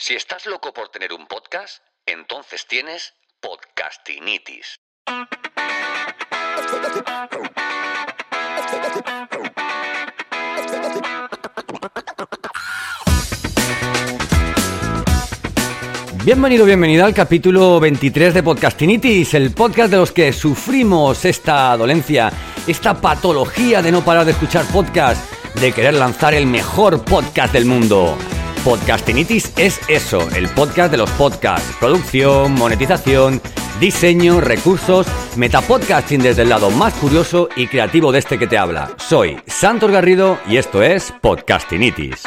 Si estás loco por tener un podcast, entonces tienes podcastinitis. Bienvenido, bienvenida al capítulo 23 de Podcastinitis, el podcast de los que sufrimos esta dolencia, esta patología de no parar de escuchar podcast, de querer lanzar el mejor podcast del mundo. Podcastinitis es eso, el podcast de los podcasts, producción, monetización, diseño, recursos, metapodcasting desde el lado más curioso y creativo de este que te habla. Soy Santos Garrido y esto es Podcastinitis.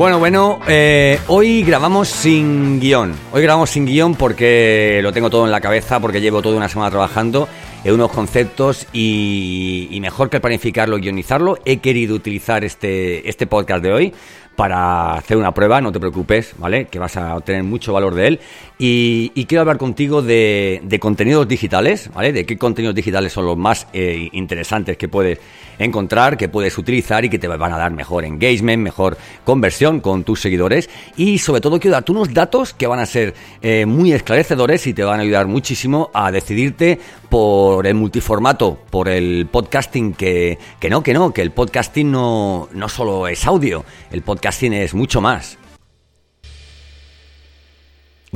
Bueno, bueno, eh, hoy grabamos sin guion. Hoy grabamos sin guion porque lo tengo todo en la cabeza, porque llevo toda una semana trabajando en unos conceptos y, y mejor que planificarlo y guionizarlo, he querido utilizar este, este podcast de hoy para hacer una prueba, no te preocupes, ¿vale? Que vas a obtener mucho valor de él. Y, quiero hablar contigo de, de, contenidos digitales, ¿vale? De qué contenidos digitales son los más eh, interesantes que puedes encontrar, que puedes utilizar y que te van a dar mejor engagement, mejor conversión con tus seguidores. Y sobre todo quiero darte unos datos que van a ser eh, muy esclarecedores y te van a ayudar muchísimo a decidirte por el multiformato, por el podcasting, que, que no, que no, que el podcasting no, no solo es audio, el podcasting es mucho más.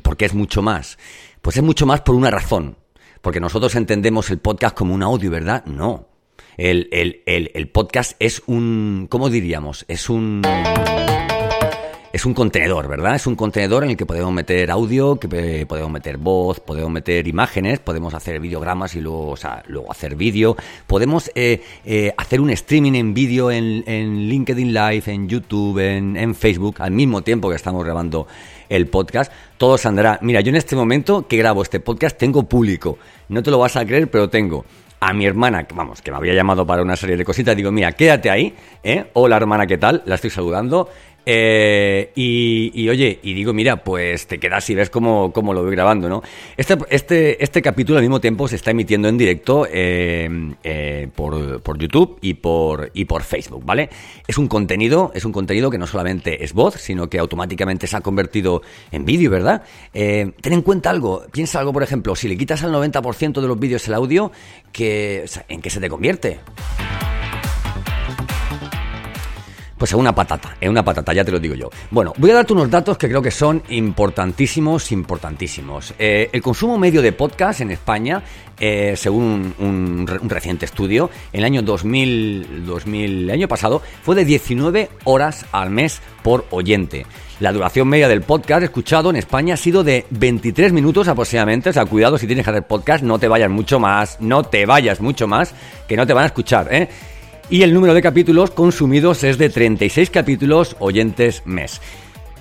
¿Por qué es mucho más? Pues es mucho más por una razón. Porque nosotros entendemos el podcast como un audio, ¿verdad? No. El, el, el, el podcast es un. ¿Cómo diríamos? Es un es un contenedor, ¿verdad? Es un contenedor en el que podemos meter audio, que podemos meter voz, podemos meter imágenes, podemos hacer videogramas y luego, o sea, luego hacer vídeo. Podemos eh, eh, hacer un streaming en vídeo en, LinkedIn Live, en YouTube, en, Facebook, al mismo tiempo que estamos grabando el podcast. Todo se andará. Mira, yo en este momento que grabo este podcast tengo público. No te lo vas a creer, pero tengo a mi hermana, vamos, que me había llamado para una serie de cositas, digo, mira, quédate ahí, ¿eh? Hola hermana, ¿qué tal? La estoy saludando. Eh, y, y, oye, y digo, mira, pues te quedas y ves cómo, cómo lo voy grabando, ¿no? Este, este, este capítulo al mismo tiempo se está emitiendo en directo eh, eh, por, por, YouTube y por, y por Facebook, ¿vale? Es un contenido, es un contenido que no solamente es voz, sino que automáticamente se ha convertido en vídeo, ¿verdad? Eh, ten en cuenta algo, piensa algo, por ejemplo, si le quitas al 90% de los vídeos el audio, que, ¿en qué se te convierte? Pues es una patata, es una patata, ya te lo digo yo. Bueno, voy a darte unos datos que creo que son importantísimos, importantísimos. Eh, el consumo medio de podcast en España, eh, según un, reciente estudio, en el año 2000, 2000, el año pasado, fue de 19 horas al mes por oyente. La duración media del podcast escuchado en España ha sido de 23 minutos aproximadamente. O sea, cuidado si tienes que hacer podcast, no te vayas mucho más, no te vayas mucho más, que no te van a escuchar, ¿eh? Y el número de capítulos consumidos es de 36 capítulos oyentes mes.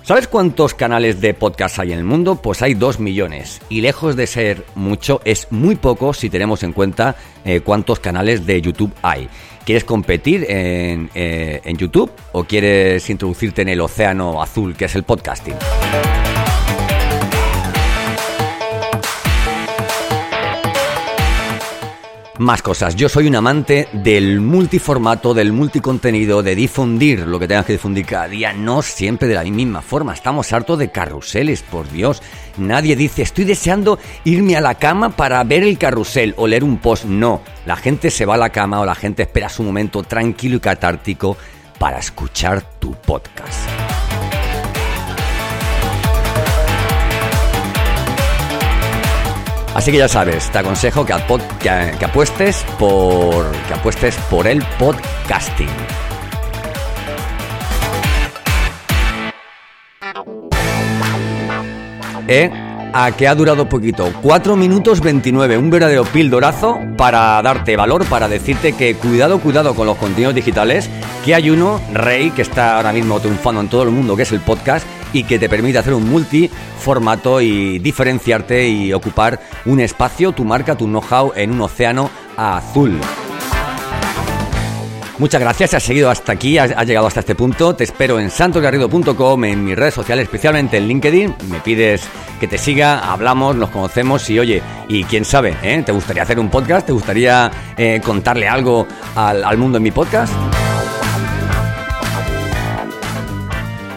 ¿Sabes cuántos canales de podcast hay en el mundo? Pues hay 2 millones. Y lejos de ser mucho, es muy poco si tenemos en cuenta eh, cuántos canales de YouTube hay. ¿Quieres competir en, eh, en YouTube o quieres introducirte en el océano azul que es el podcasting? Más cosas. Yo soy un amante del multiformato, del multicontenido, de difundir lo que tengas que difundir cada día, no siempre de la misma forma. Estamos hartos de carruseles, por Dios. Nadie dice, estoy deseando irme a la cama para ver el carrusel o leer un post. No, la gente se va a la cama o la gente espera su momento tranquilo y catártico para escuchar tu podcast. Así que ya sabes, te aconsejo que, que, apuestes por que apuestes por el podcasting. ¿Eh? a que ha durado poquito. 4 minutos 29, un verdadero pildorazo para darte valor, para decirte que cuidado, cuidado con los contenidos digitales, que hay uno, Rey, que está ahora mismo triunfando en todo el mundo, que es el podcast, y que te permite hacer un multiformato y diferenciarte y ocupar un espacio, tu marca, tu know-how en un océano azul. Muchas gracias, has seguido hasta aquí, has, llegado hasta este punto. Te espero en santosgarrido.com, en mis redes sociales, especialmente en LinkedIn. Me pides que te siga, hablamos, nos conocemos y oye, y quién sabe, ¿eh? ¿te gustaría hacer un podcast? ¿Te gustaría eh, contarle algo al, mundo en mi podcast?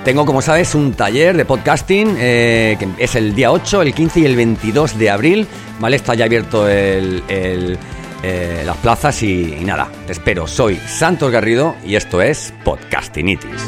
Tengo, como sabes, un taller de podcasting eh, que es el día 8, el 15 y el 22 de abril. ¿Vale? Está ya abierto el eh, las plazas y, y nada, te espero. Soy Santos Garrido y esto es Podcastinitis.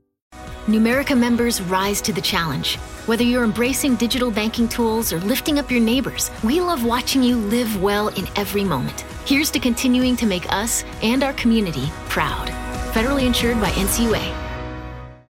Numerica members rise to the challenge. Whether you're embracing digital banking tools or lifting up your neighbors, we love watching you live well in every moment. Here's to continuing to make us and our community proud. Federally insured by NCUA.